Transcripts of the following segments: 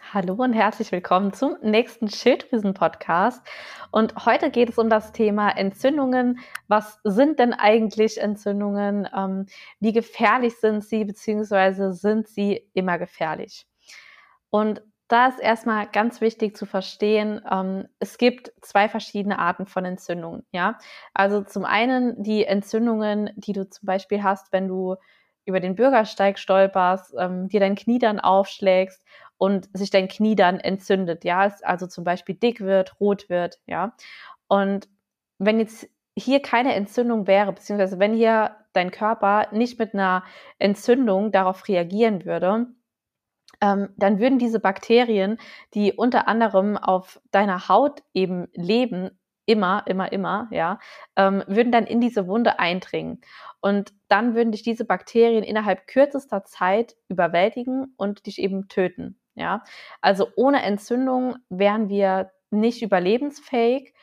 Hallo und herzlich willkommen zum nächsten Schilddrüsen-Podcast. Und heute geht es um das Thema Entzündungen. Was sind denn eigentlich Entzündungen? Ähm, wie gefährlich sind sie, beziehungsweise sind sie immer gefährlich? Und da ist erstmal ganz wichtig zu verstehen, ähm, es gibt zwei verschiedene Arten von Entzündungen. Ja, also zum einen die Entzündungen, die du zum Beispiel hast, wenn du über den Bürgersteig stolperst, ähm, dir dein Knie dann aufschlägst und sich dein Knie dann entzündet, ja, also zum Beispiel dick wird, rot wird, ja. Und wenn jetzt hier keine Entzündung wäre, beziehungsweise wenn hier dein Körper nicht mit einer Entzündung darauf reagieren würde, ähm, dann würden diese Bakterien, die unter anderem auf deiner Haut eben leben, immer, immer, immer, ja, ähm, würden dann in diese Wunde eindringen. Und dann würden dich diese Bakterien innerhalb kürzester Zeit überwältigen und dich eben töten. Ja, also ohne Entzündung wären wir nicht überlebensfähig.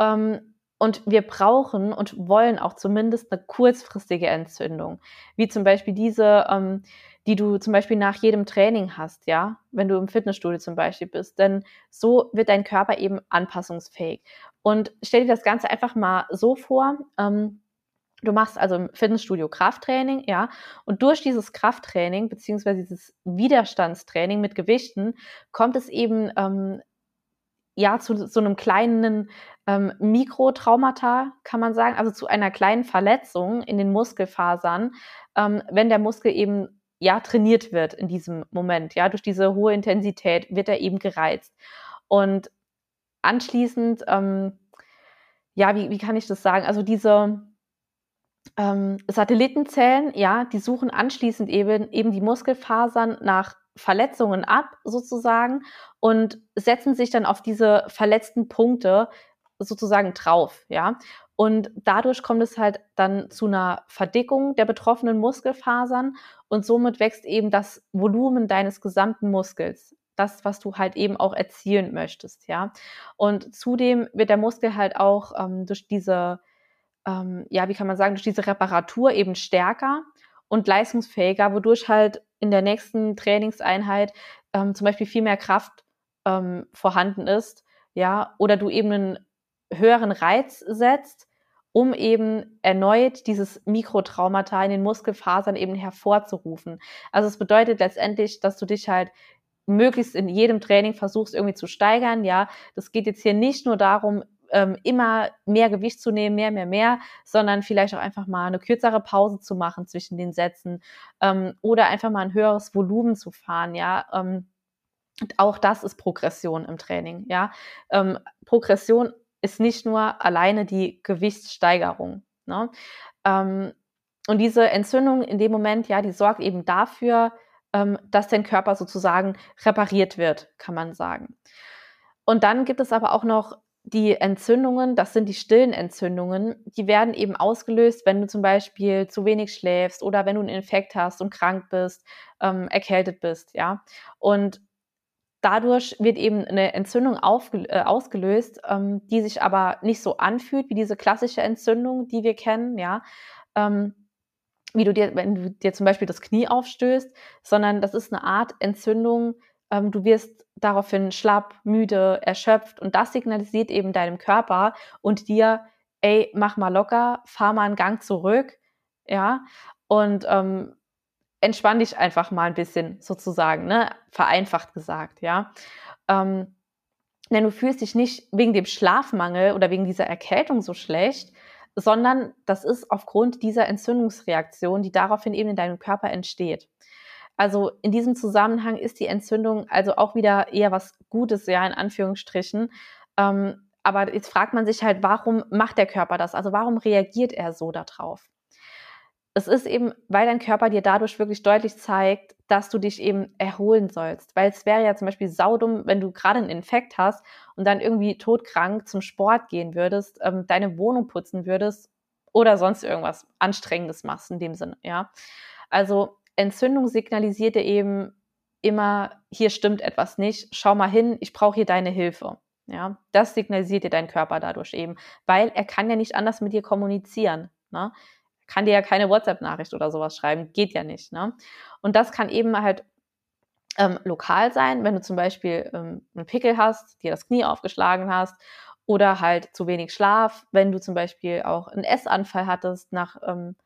Ähm, und wir brauchen und wollen auch zumindest eine kurzfristige Entzündung, wie zum Beispiel diese, ähm, die du zum Beispiel nach jedem Training hast, ja, wenn du im Fitnessstudio zum Beispiel bist. Denn so wird dein Körper eben anpassungsfähig. Und stell dir das Ganze einfach mal so vor. Ähm, Du machst also im Fitnessstudio Krafttraining, ja, und durch dieses Krafttraining beziehungsweise dieses Widerstandstraining mit Gewichten kommt es eben ähm, ja zu so einem kleinen ähm, Mikrotraumata, kann man sagen, also zu einer kleinen Verletzung in den Muskelfasern, ähm, wenn der Muskel eben ja trainiert wird in diesem Moment, ja, durch diese hohe Intensität wird er eben gereizt und anschließend, ähm, ja, wie, wie kann ich das sagen? Also diese ähm, Satellitenzellen, ja, die suchen anschließend eben, eben die Muskelfasern nach Verletzungen ab, sozusagen, und setzen sich dann auf diese verletzten Punkte sozusagen drauf, ja. Und dadurch kommt es halt dann zu einer Verdickung der betroffenen Muskelfasern und somit wächst eben das Volumen deines gesamten Muskels. Das, was du halt eben auch erzielen möchtest, ja. Und zudem wird der Muskel halt auch ähm, durch diese ähm, ja, wie kann man sagen, durch diese Reparatur eben stärker und leistungsfähiger, wodurch halt in der nächsten Trainingseinheit ähm, zum Beispiel viel mehr Kraft ähm, vorhanden ist, ja, oder du eben einen höheren Reiz setzt, um eben erneut dieses Mikrotraumata in den Muskelfasern eben hervorzurufen. Also es bedeutet letztendlich, dass du dich halt möglichst in jedem Training versuchst irgendwie zu steigern. Ja, das geht jetzt hier nicht nur darum, ähm, immer mehr Gewicht zu nehmen, mehr, mehr, mehr, sondern vielleicht auch einfach mal eine kürzere Pause zu machen zwischen den Sätzen ähm, oder einfach mal ein höheres Volumen zu fahren, ja. Ähm, auch das ist Progression im Training, ja. Ähm, Progression ist nicht nur alleine die Gewichtssteigerung. Ne? Ähm, und diese Entzündung in dem Moment, ja, die sorgt eben dafür, ähm, dass dein Körper sozusagen repariert wird, kann man sagen. Und dann gibt es aber auch noch die Entzündungen, das sind die stillen Entzündungen, die werden eben ausgelöst, wenn du zum Beispiel zu wenig schläfst oder wenn du einen Infekt hast und krank bist, ähm, erkältet bist, ja. Und dadurch wird eben eine Entzündung äh, ausgelöst, ähm, die sich aber nicht so anfühlt wie diese klassische Entzündung, die wir kennen, ja. Ähm, wie du dir, wenn du dir zum Beispiel das Knie aufstößt, sondern das ist eine Art Entzündung, ähm, du wirst daraufhin schlapp, müde, erschöpft und das signalisiert eben deinem Körper und dir, ey, mach mal locker, fahr mal einen Gang zurück, ja, und ähm, entspann dich einfach mal ein bisschen sozusagen, ne, vereinfacht gesagt, ja. Ähm, denn du fühlst dich nicht wegen dem Schlafmangel oder wegen dieser Erkältung so schlecht, sondern das ist aufgrund dieser Entzündungsreaktion, die daraufhin eben in deinem Körper entsteht. Also in diesem Zusammenhang ist die Entzündung also auch wieder eher was Gutes, ja, in Anführungsstrichen. Ähm, aber jetzt fragt man sich halt, warum macht der Körper das? Also warum reagiert er so darauf? Es ist eben, weil dein Körper dir dadurch wirklich deutlich zeigt, dass du dich eben erholen sollst. Weil es wäre ja zum Beispiel saudumm, wenn du gerade einen Infekt hast und dann irgendwie todkrank zum Sport gehen würdest, ähm, deine Wohnung putzen würdest oder sonst irgendwas Anstrengendes machst in dem Sinne, ja. Also Entzündung signalisiert dir eben immer, hier stimmt etwas nicht, schau mal hin, ich brauche hier deine Hilfe. Ja, das signalisiert dir dein Körper dadurch eben, weil er kann ja nicht anders mit dir kommunizieren. Ne? Kann dir ja keine WhatsApp-Nachricht oder sowas schreiben, geht ja nicht. Ne? Und das kann eben halt ähm, lokal sein, wenn du zum Beispiel ähm, einen Pickel hast, dir das Knie aufgeschlagen hast oder halt zu wenig Schlaf, wenn du zum Beispiel auch einen Essanfall hattest nach, ähm,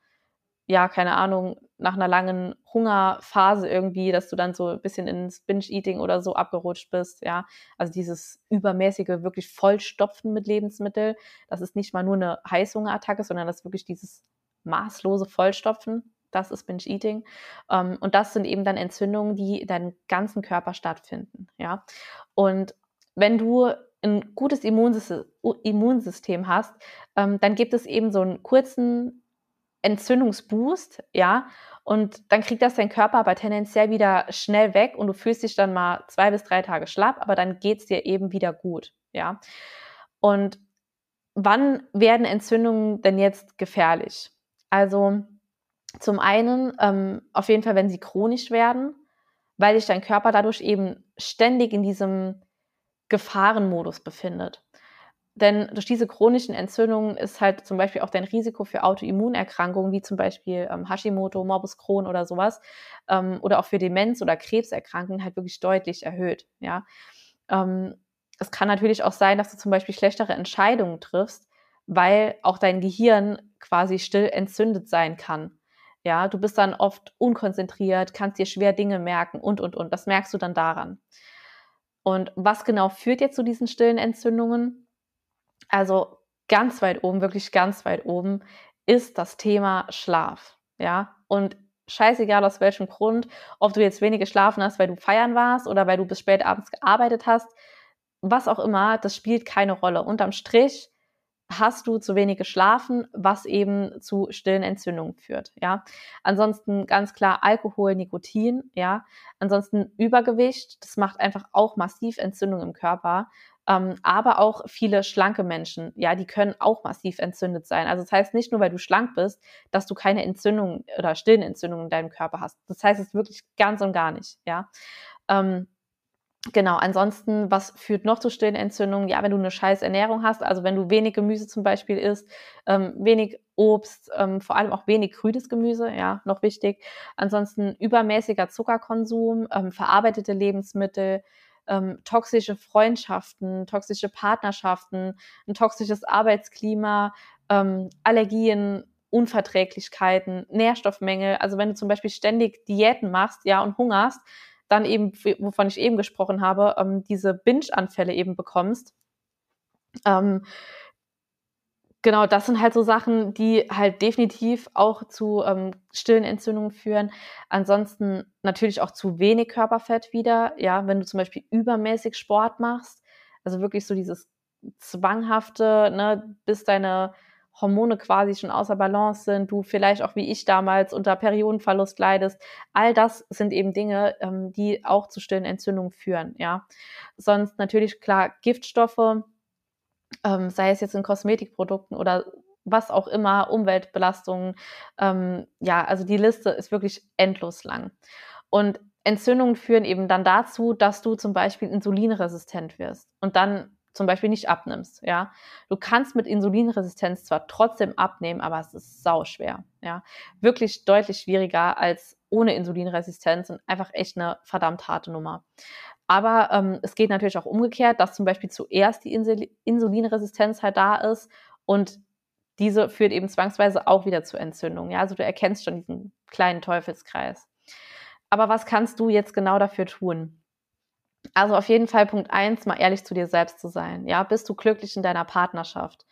ja, keine Ahnung, nach einer langen Hungerphase irgendwie, dass du dann so ein bisschen ins Binge-Eating oder so abgerutscht bist, ja. Also dieses übermäßige, wirklich Vollstopfen mit Lebensmitteln, das ist nicht mal nur eine Heißhungerattacke, sondern das ist wirklich dieses maßlose Vollstopfen, das ist Binge-Eating. Ähm, und das sind eben dann Entzündungen, die in deinem ganzen Körper stattfinden, ja. Und wenn du ein gutes Immunsystem, hast, ähm, dann gibt es eben so einen kurzen Entzündungsboost, ja, und dann kriegt das dein Körper aber tendenziell wieder schnell weg und du fühlst dich dann mal zwei bis drei Tage schlapp, aber dann geht es dir eben wieder gut, ja. Und wann werden Entzündungen denn jetzt gefährlich? Also zum einen ähm, auf jeden Fall, wenn sie chronisch werden, weil sich dein Körper dadurch eben ständig in diesem Gefahrenmodus befindet. Denn durch diese chronischen Entzündungen ist halt zum Beispiel auch dein Risiko für Autoimmunerkrankungen, wie zum Beispiel ähm, Hashimoto, Morbus Crohn oder sowas, ähm, oder auch für Demenz- oder Krebserkrankungen halt wirklich deutlich erhöht. Ja, ähm, es kann natürlich auch sein, dass du zum Beispiel schlechtere Entscheidungen triffst, weil auch dein Gehirn quasi still entzündet sein kann. Ja, du bist dann oft unkonzentriert, kannst dir schwer Dinge merken und, und, und. Das merkst du dann daran. Und was genau führt jetzt zu diesen stillen Entzündungen? Also ganz weit oben, wirklich ganz weit oben, ist das Thema Schlaf. Ja, und scheißegal aus welchem Grund, ob du jetzt wenig geschlafen hast, weil du feiern warst oder weil du bis spät abends gearbeitet hast, was auch immer, das spielt keine Rolle. Unterm Strich hast du zu wenig geschlafen, was eben zu stillen Entzündungen führt, ja. Ansonsten ganz klar Alkohol, Nikotin, ja. Ansonsten Übergewicht, das macht einfach auch massiv Entzündung im Körper. Ähm, aber auch viele schlanke Menschen, ja, die können auch massiv entzündet sein. Also das heißt nicht nur, weil du schlank bist, dass du keine Entzündung oder stillen Entzündungen in deinem Körper hast. Das heißt es wirklich ganz und gar nicht, ja. Ähm, Genau, ansonsten, was führt noch zu stillen Entzündungen? Ja, wenn du eine scheiß Ernährung hast, also wenn du wenig Gemüse zum Beispiel isst, ähm, wenig Obst, ähm, vor allem auch wenig grünes Gemüse, ja, noch wichtig. Ansonsten übermäßiger Zuckerkonsum, ähm, verarbeitete Lebensmittel, ähm, toxische Freundschaften, toxische Partnerschaften, ein toxisches Arbeitsklima, ähm, Allergien, Unverträglichkeiten, Nährstoffmängel. Also wenn du zum Beispiel ständig Diäten machst, ja, und hungerst, dann eben, wovon ich eben gesprochen habe, ähm, diese Binge-Anfälle eben bekommst. Ähm, genau, das sind halt so Sachen, die halt definitiv auch zu ähm, stillen Entzündungen führen. Ansonsten natürlich auch zu wenig Körperfett wieder. Ja, wenn du zum Beispiel übermäßig Sport machst, also wirklich so dieses zwanghafte, ne, bis deine Hormone quasi schon außer Balance sind, du vielleicht auch wie ich damals unter Periodenverlust leidest. All das sind eben Dinge, ähm, die auch zu stillen Entzündungen führen, ja. Sonst natürlich klar Giftstoffe, ähm, sei es jetzt in Kosmetikprodukten oder was auch immer, Umweltbelastungen. Ähm, ja, also die Liste ist wirklich endlos lang. Und Entzündungen führen eben dann dazu, dass du zum Beispiel insulinresistent wirst. Und dann zum Beispiel nicht abnimmst, ja. Du kannst mit Insulinresistenz zwar trotzdem abnehmen, aber es ist sau schwer, ja. Wirklich deutlich schwieriger als ohne Insulinresistenz und einfach echt eine verdammt harte Nummer. Aber ähm, es geht natürlich auch umgekehrt, dass zum Beispiel zuerst die Insulinresistenz halt da ist und diese führt eben zwangsweise auch wieder zu Entzündungen. Ja, also du erkennst schon diesen kleinen Teufelskreis. Aber was kannst du jetzt genau dafür tun? Also auf jeden Fall Punkt eins, mal ehrlich zu dir selbst zu sein. Ja, bist du glücklich in deiner Partnerschaft?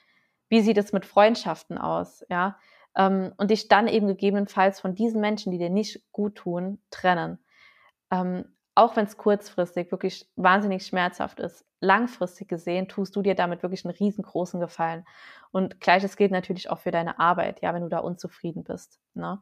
Wie sieht es mit Freundschaften aus? Ja, ähm, und dich dann eben gegebenenfalls von diesen Menschen, die dir nicht gut tun, trennen. Auch wenn es kurzfristig wirklich wahnsinnig schmerzhaft ist, langfristig gesehen tust du dir damit wirklich einen riesengroßen Gefallen. Und gleiches gilt natürlich auch für deine Arbeit, ja, wenn du da unzufrieden bist. Ne?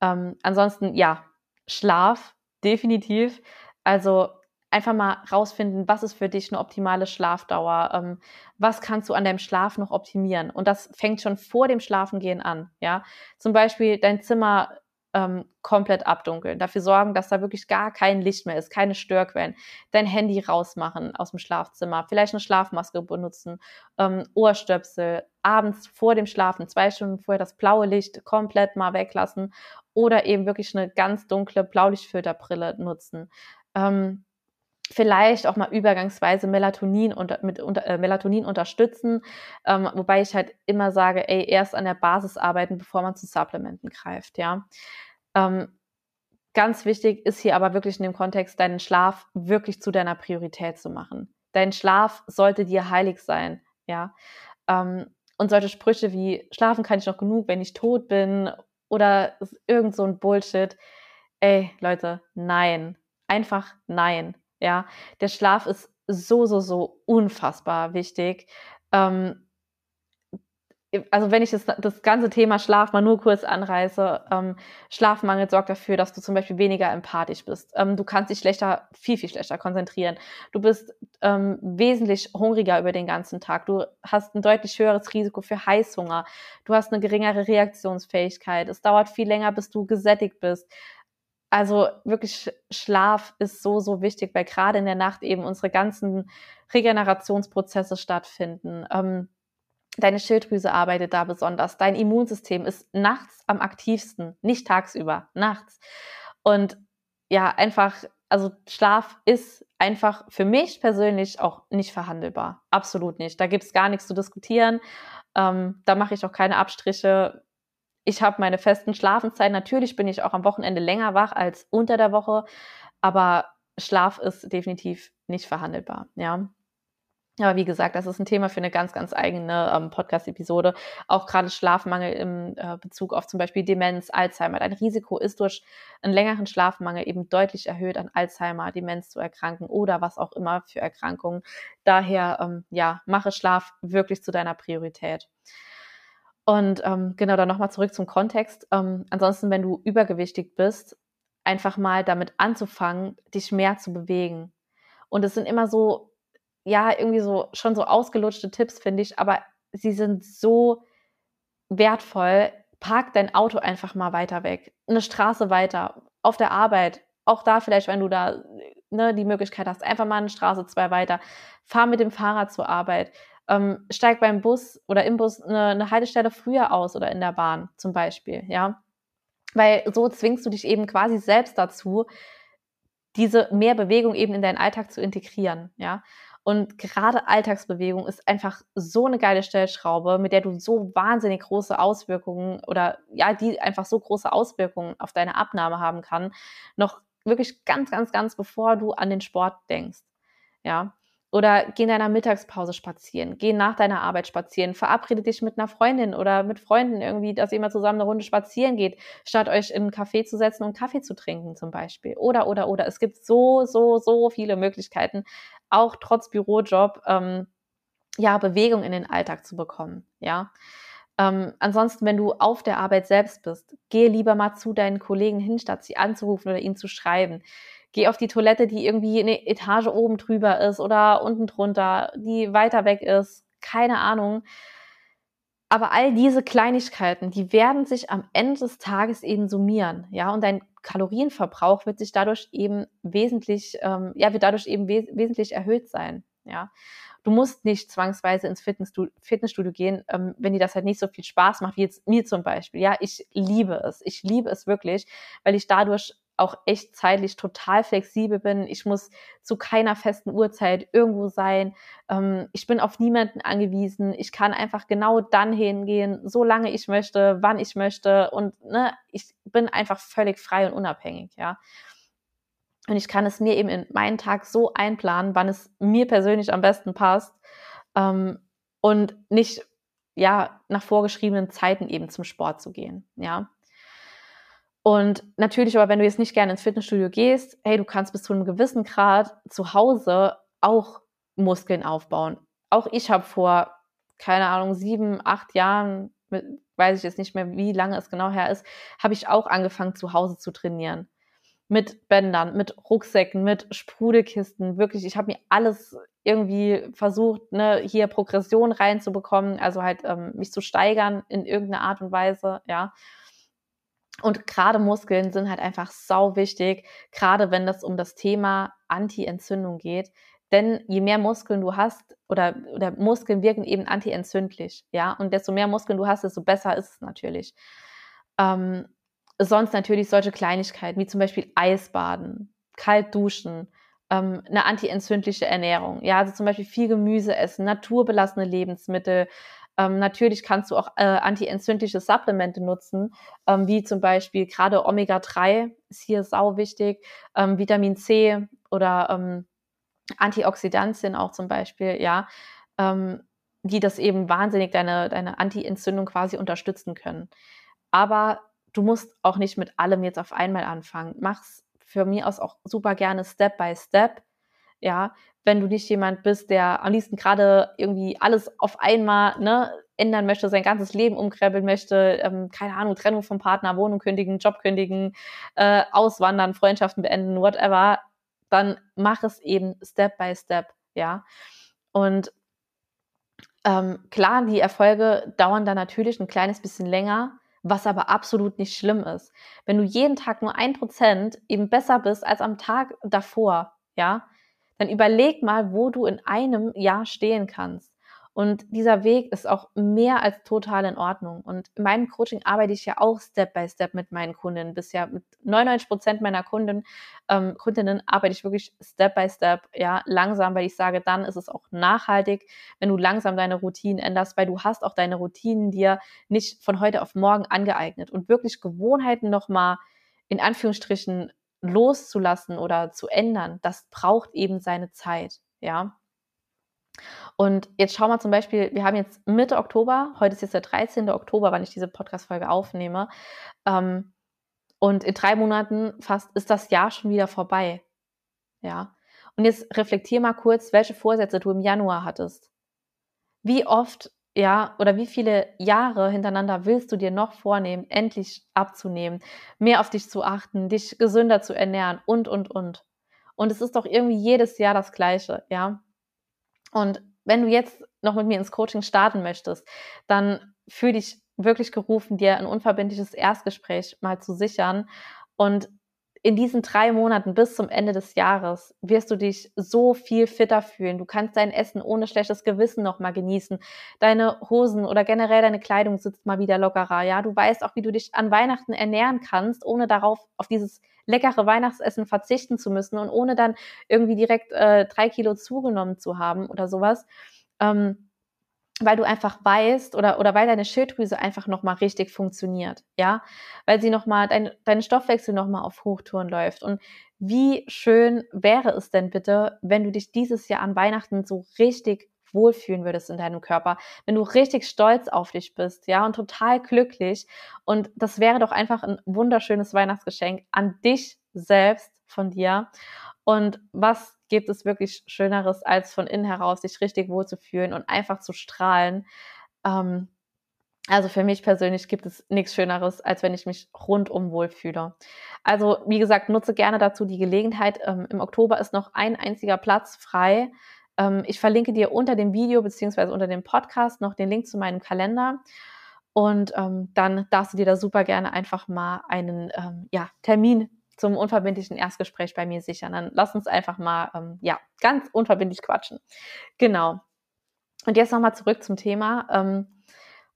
Ähm, ansonsten, ja, Schlaf, definitiv. Also einfach mal rausfinden, was ist für dich eine optimale Schlafdauer, ähm, was kannst du an deinem Schlaf noch optimieren. Und das fängt schon vor dem Schlafengehen an. Ja, zum Beispiel dein Zimmer ähm, komplett abdunkeln, dafür sorgen, dass da wirklich gar kein Licht mehr ist, keine Störquellen, dein Handy rausmachen aus dem Schlafzimmer, vielleicht eine Schlafmaske benutzen, ähm, Ohrstöpsel, abends vor dem Schlafen, zwei Stunden vorher das blaue Licht komplett mal weglassen oder eben wirklich eine ganz dunkle Blaulichtfilterbrille nutzen. Ähm, vielleicht auch mal übergangsweise Melatonin, unter, mit, unter, äh, Melatonin unterstützen, ähm, wobei ich halt immer sage, ey, erst an der Basis arbeiten, bevor man zu Supplementen greift, ja. Ähm, ganz wichtig ist hier aber wirklich in dem Kontext, deinen Schlaf wirklich zu deiner Priorität zu machen. Dein Schlaf sollte dir heilig sein, ja. Ähm, und solche Sprüche wie, schlafen kann ich noch genug, wenn ich tot bin oder irgend so ein Bullshit, ey, Leute, nein. Einfach nein ja, der Schlaf ist so, so, so unfassbar wichtig. Ähm, also wenn ich das, das ganze Thema Schlaf mal nur kurz anreiße, ähm, Schlafmangel sorgt dafür, dass du zum Beispiel weniger empathisch bist. Ähm, du kannst dich schlechter, viel, viel schlechter konzentrieren. Du bist ähm, wesentlich hungriger über den ganzen Tag. Du hast ein deutlich höheres Risiko für Heißhunger. Du hast eine geringere Reaktionsfähigkeit. Es dauert viel länger, bis du gesättigt bist. Also wirklich Schlaf ist so, so wichtig, weil gerade in der Nacht eben unsere ganzen Regenerationsprozesse stattfinden. Ähm, deine Schilddrüse arbeitet da besonders. Dein Immunsystem ist nachts am aktivsten, nicht tagsüber, nachts. Und ja, einfach, also Schlaf ist einfach für mich persönlich auch nicht verhandelbar. Absolut nicht. Da gibt es gar nichts zu diskutieren. Ähm, da mache ich auch keine Abstriche ich habe meine festen Schlafenszeiten. Natürlich bin ich auch am Wochenende länger wach als unter der Woche, aber Schlaf ist definitiv nicht verhandelbar, ja. Aber wie gesagt, das ist ein Thema für eine ganz, ganz eigene ähm, Podcast-Episode. Auch gerade Schlafmangel im äh, Bezug auf zum Beispiel Demenz, Alzheimer. Ein Risiko ist durch einen längeren Schlafmangel eben deutlich erhöht, an Alzheimer, Demenz zu erkranken oder was auch immer für Erkrankungen. Daher, ähm, ja, mache Schlaf wirklich zu deiner Priorität. Und ähm, genau, dann nochmal zurück zum Kontext. Ähm, ansonsten, wenn du übergewichtig bist, einfach mal damit anzufangen, dich mehr zu bewegen. Und es sind immer so, ja, irgendwie so schon so ausgelutschte Tipps, finde ich, aber sie sind so wertvoll. Park dein Auto einfach mal weiter weg, eine Straße weiter, auf der Arbeit, auch da vielleicht, wenn du da ne, die Möglichkeit hast, einfach mal eine Straße zwei weiter, fahr mit dem Fahrrad zur Arbeit, ähm, steig beim Bus oder im Bus eine, eine Haltestelle früher aus oder in der Bahn zum Beispiel, ja. Weil so zwingst du dich eben quasi selbst dazu, diese mehr Bewegung eben in deinen Alltag zu integrieren, ja. Und gerade Alltagsbewegung ist einfach so eine geile Stellschraube, mit der du so wahnsinnig große Auswirkungen oder ja, die einfach so große Auswirkungen auf deine Abnahme haben kann, noch wirklich ganz, ganz, ganz bevor du an den Sport denkst. Ja. Oder geh in deiner Mittagspause spazieren, geh nach deiner Arbeit spazieren, verabrede dich mit einer Freundin oder mit Freunden irgendwie, dass ihr mal zusammen eine Runde spazieren geht, statt euch in einen Café zu setzen und Kaffee zu trinken zum Beispiel. Oder, oder, oder. Es gibt so, so, so viele Möglichkeiten, auch trotz Bürojob, ähm, ja, Bewegung in den Alltag zu bekommen, ja. Ähm, ansonsten, wenn du auf der Arbeit selbst bist, gehe lieber mal zu deinen Kollegen hin, statt sie anzurufen oder ihnen zu schreiben geh auf die Toilette, die irgendwie eine Etage oben drüber ist oder unten drunter, die weiter weg ist, keine Ahnung. Aber all diese Kleinigkeiten, die werden sich am Ende des Tages eben summieren, ja, und dein Kalorienverbrauch wird sich dadurch eben wesentlich, ähm, ja, wird dadurch eben wes wesentlich erhöht sein, ja. Du musst nicht zwangsweise ins Fitnessstudio, gehen, ähm, wenn dir das halt nicht so viel Spaß macht, wie jetzt mir zum Beispiel. Ja, ich liebe es. Ich liebe es wirklich, weil ich dadurch auch echt zeitlich total flexibel bin. Ich muss zu keiner festen Uhrzeit irgendwo sein. Ähm, ich bin auf niemanden angewiesen. Ich kann einfach genau dann hingehen, so lange ich möchte, wann ich möchte. Und ne, ich bin einfach völlig frei und unabhängig, ja. Und ich kann es mir eben in meinen Tag so einplanen, wann es mir persönlich am besten passt. Ähm, und nicht ja nach vorgeschriebenen Zeiten eben zum Sport zu gehen, ja. Und natürlich aber, wenn du jetzt nicht gerne ins Fitnessstudio gehst, hey, du kannst bis zu einem gewissen Grad zu Hause auch Muskeln aufbauen. Auch ich habe vor, keine Ahnung, sieben, acht Jahren, weiß ich jetzt nicht mehr, wie lange es genau her ist, habe ich auch angefangen, zu Hause zu trainieren. Mit Bändern, mit Rucksäcken, mit Sprudelkisten. Wirklich, ich habe mir alles irgendwie versucht, ne, hier Progression reinzubekommen, also halt ähm, mich zu steigern in irgendeiner Art und Weise, ja. Und gerade Muskeln sind halt einfach sau wichtig, gerade wenn es um das Thema Anti-Entzündung geht. Denn je mehr Muskeln du hast, oder, oder Muskeln wirken eben anti-entzündlich, ja, und desto mehr Muskeln du hast, desto besser ist es natürlich. Ähm, sonst natürlich solche Kleinigkeiten, wie zum Beispiel Eisbaden. kalt duschen, ähm, eine antientzündliche Ernährung. Ja, also zum Beispiel viel Gemüse essen, naturbelassene Lebensmittel. Ähm, natürlich kannst du auch äh, antientzündliche Supplemente nutzen, ähm, wie zum Beispiel gerade Omega-3 ist hier sau wichtig, ähm, Vitamin C oder ähm, Antioxidantien auch zum Beispiel, ja, ähm, die das eben wahnsinnig deine, deine Anti-Entzündung quasi unterstützen können. Aber du musst auch nicht mit allem jetzt auf einmal anfangen. Mach's für mich aus auch super gerne Step by Step. Ja, wenn du nicht jemand bist, der am liebsten gerade irgendwie alles auf einmal ne, ändern möchte, sein ganzes Leben umkrempeln möchte, ähm, keine Ahnung, Trennung vom Partner, Wohnung kündigen, Job kündigen, äh, auswandern, Freundschaften beenden, whatever, dann mach es eben Step by Step, ja. Und ähm, klar, die Erfolge dauern dann natürlich ein kleines bisschen länger, was aber absolut nicht schlimm ist. Wenn du jeden Tag nur ein Prozent eben besser bist als am Tag davor, ja, dann überleg mal, wo du in einem Jahr stehen kannst. Und dieser Weg ist auch mehr als total in Ordnung. Und in meinem Coaching arbeite ich ja auch Step by Step mit meinen Kunden. Bisher mit 99 Prozent meiner Kunden, ähm, Kundinnen arbeite ich wirklich Step by Step, ja, langsam, weil ich sage, dann ist es auch nachhaltig, wenn du langsam deine Routinen änderst, weil du hast auch deine Routinen dir nicht von heute auf morgen angeeignet und wirklich Gewohnheiten nochmal in Anführungsstrichen loszulassen oder zu ändern, das braucht eben seine Zeit, ja. Und jetzt schauen wir zum Beispiel, wir haben jetzt Mitte Oktober, heute ist jetzt der 13. Oktober, wann ich diese Podcast-Folge aufnehme. Ähm, und in drei Monaten fast ist das Jahr schon wieder vorbei. Ja. Und jetzt reflektier mal kurz, welche Vorsätze du im Januar hattest. Wie oft, ja, oder wie viele Jahre hintereinander willst du dir noch vornehmen, endlich abzunehmen, mehr auf dich zu achten, dich gesünder zu ernähren und, und, und. Und es ist doch irgendwie jedes Jahr das Gleiche, ja. Und wenn du jetzt noch mit mir ins Coaching starten möchtest, dann fühl dich wirklich gerufen, dir ein unverbindliches Erstgespräch mal zu sichern. Und in diesen drei Monaten bis zum Ende des Jahres wirst du dich so viel fitter fühlen. Du kannst dein Essen ohne schlechtes Gewissen nochmal genießen. Deine Hosen oder generell deine Kleidung sitzt mal wieder lockerer. Ja, du weißt auch, wie du dich an Weihnachten ernähren kannst, ohne darauf auf dieses leckere Weihnachtsessen verzichten zu müssen und ohne dann irgendwie direkt äh, drei Kilo zugenommen zu haben oder sowas. Ähm, weil du einfach weißt oder, oder weil deine Schilddrüse einfach nochmal richtig funktioniert, ja, weil sie nochmal, dein, dein Stoffwechsel nochmal auf Hochtouren läuft. Und wie schön wäre es denn bitte, wenn du dich dieses Jahr an Weihnachten so richtig wohlfühlen würdest in deinem Körper, wenn du richtig stolz auf dich bist, ja, und total glücklich. Und das wäre doch einfach ein wunderschönes Weihnachtsgeschenk an dich selbst von dir. Und was gibt es wirklich Schöneres, als von innen heraus sich richtig wohlzufühlen und einfach zu strahlen? Ähm, also für mich persönlich gibt es nichts Schöneres, als wenn ich mich rundum wohlfühle. Also wie gesagt, nutze gerne dazu die Gelegenheit. Ähm, Im Oktober ist noch ein einziger Platz frei. Ähm, ich verlinke dir unter dem Video beziehungsweise unter dem Podcast noch den Link zu meinem Kalender. Und ähm, dann darfst du dir da super gerne einfach mal einen ähm, ja, Termin zum unverbindlichen Erstgespräch bei mir sichern. Dann lass uns einfach mal ähm, ja, ganz unverbindlich quatschen. Genau. Und jetzt nochmal zurück zum Thema. Ähm,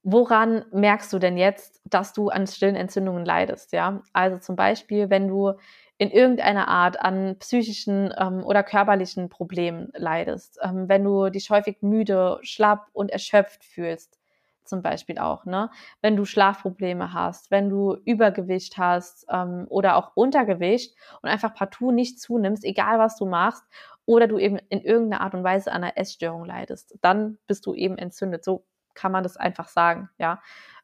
woran merkst du denn jetzt, dass du an stillen Entzündungen leidest? Ja, also zum Beispiel, wenn du in irgendeiner Art an psychischen ähm, oder körperlichen Problemen leidest, ähm, wenn du dich häufig müde, schlapp und erschöpft fühlst, zum Beispiel auch, ne? Wenn du Schlafprobleme hast, wenn du Übergewicht hast ähm, oder auch Untergewicht und einfach partout nicht zunimmst, egal was du machst, oder du eben in irgendeiner Art und Weise an einer Essstörung leidest, dann bist du eben entzündet. So kann man das einfach sagen, ja.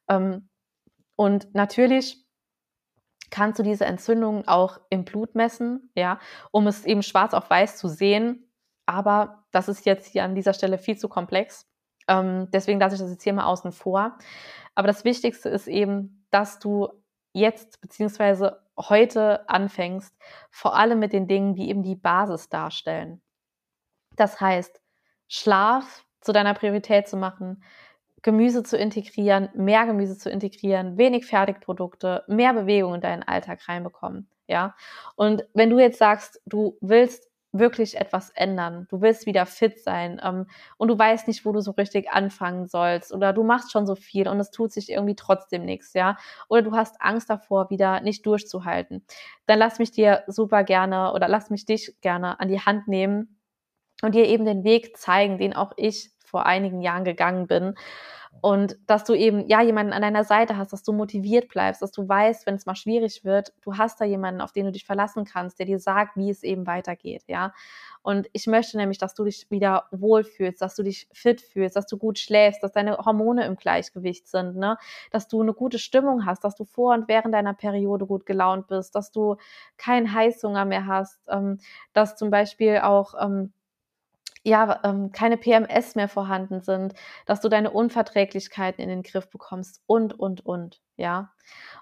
Ähm, und natürlich kannst du diese Entzündungen auch im Blut messen, ja, um es eben schwarz auf weiß zu sehen. Aber das ist jetzt hier an dieser Stelle viel zu komplex. Ähm, deswegen lasse ich das jetzt hier mal außen vor. Aber das Wichtigste ist eben, dass du jetzt beziehungsweise heute anfängst, vor allem mit den Dingen, die eben die Basis darstellen. Das heißt, Schlaf zu deiner Priorität zu machen, Gemüse zu integrieren, mehr Gemüse zu integrieren, wenig Fertigprodukte, mehr Bewegung in deinen Alltag reinbekommen. Ja. Und wenn du jetzt sagst, du willst wirklich etwas ändern. Du willst wieder fit sein ähm, und du weißt nicht, wo du so richtig anfangen sollst oder du machst schon so viel und es tut sich irgendwie trotzdem nichts, ja? Oder du hast Angst davor, wieder nicht durchzuhalten. Dann lass mich dir super gerne oder lass mich dich gerne an die Hand nehmen und dir eben den Weg zeigen, den auch ich vor einigen Jahren gegangen bin und dass du eben, ja, jemanden an deiner Seite hast, dass du motiviert bleibst, dass du weißt, wenn es mal schwierig wird, du hast da jemanden, auf den du dich verlassen kannst, der dir sagt, wie es eben weitergeht, ja. Und ich möchte nämlich, dass du dich wieder wohlfühlst, dass du dich fit fühlst, dass du gut schläfst, dass deine Hormone im Gleichgewicht sind, ne? Dass du eine gute Stimmung hast, dass du vor und während deiner Periode gut gelaunt bist, dass du keinen Heißhunger mehr hast, ähm, dass zum Beispiel auch, ähm, ja, ähm, keine PMS mehr vorhanden sind, dass du deine Unverträglichkeiten in den Griff bekommst und, und, und, ja.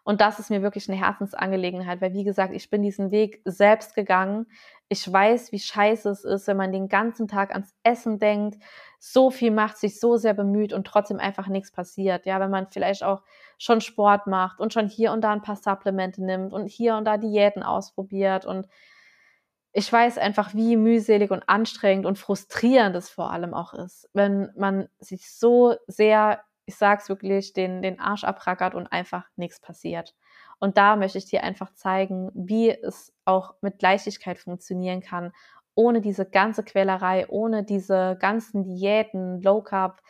Und das ist mir wirklich eine Herzensangelegenheit, weil wie gesagt, ich bin diesen Weg selbst gegangen. Ich weiß, wie scheiße es ist, wenn man den ganzen Tag ans Essen denkt, so viel macht, sich so sehr bemüht und trotzdem einfach nichts passiert. Ja, wenn man vielleicht auch schon Sport macht und schon hier und da ein paar Supplemente nimmt und hier und da Diäten ausprobiert und ich weiß einfach, wie mühselig und anstrengend und frustrierend es vor allem auch ist, wenn man sich so sehr, ich sag's wirklich, den, den Arsch abrackert und einfach nichts passiert. Und da möchte ich dir einfach zeigen, wie es auch mit Leichtigkeit funktionieren kann, ohne diese ganze Quälerei, ohne diese ganzen Diäten, Low Carb,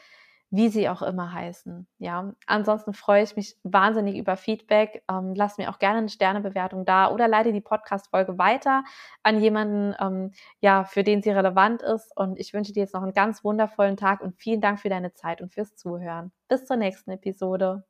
wie sie auch immer heißen. Ja, ansonsten freue ich mich wahnsinnig über Feedback. Ähm, lass mir auch gerne eine Sternebewertung da oder leite die Podcast-Folge weiter an jemanden, ähm, ja, für den sie relevant ist. Und ich wünsche dir jetzt noch einen ganz wundervollen Tag und vielen Dank für deine Zeit und fürs Zuhören. Bis zur nächsten Episode.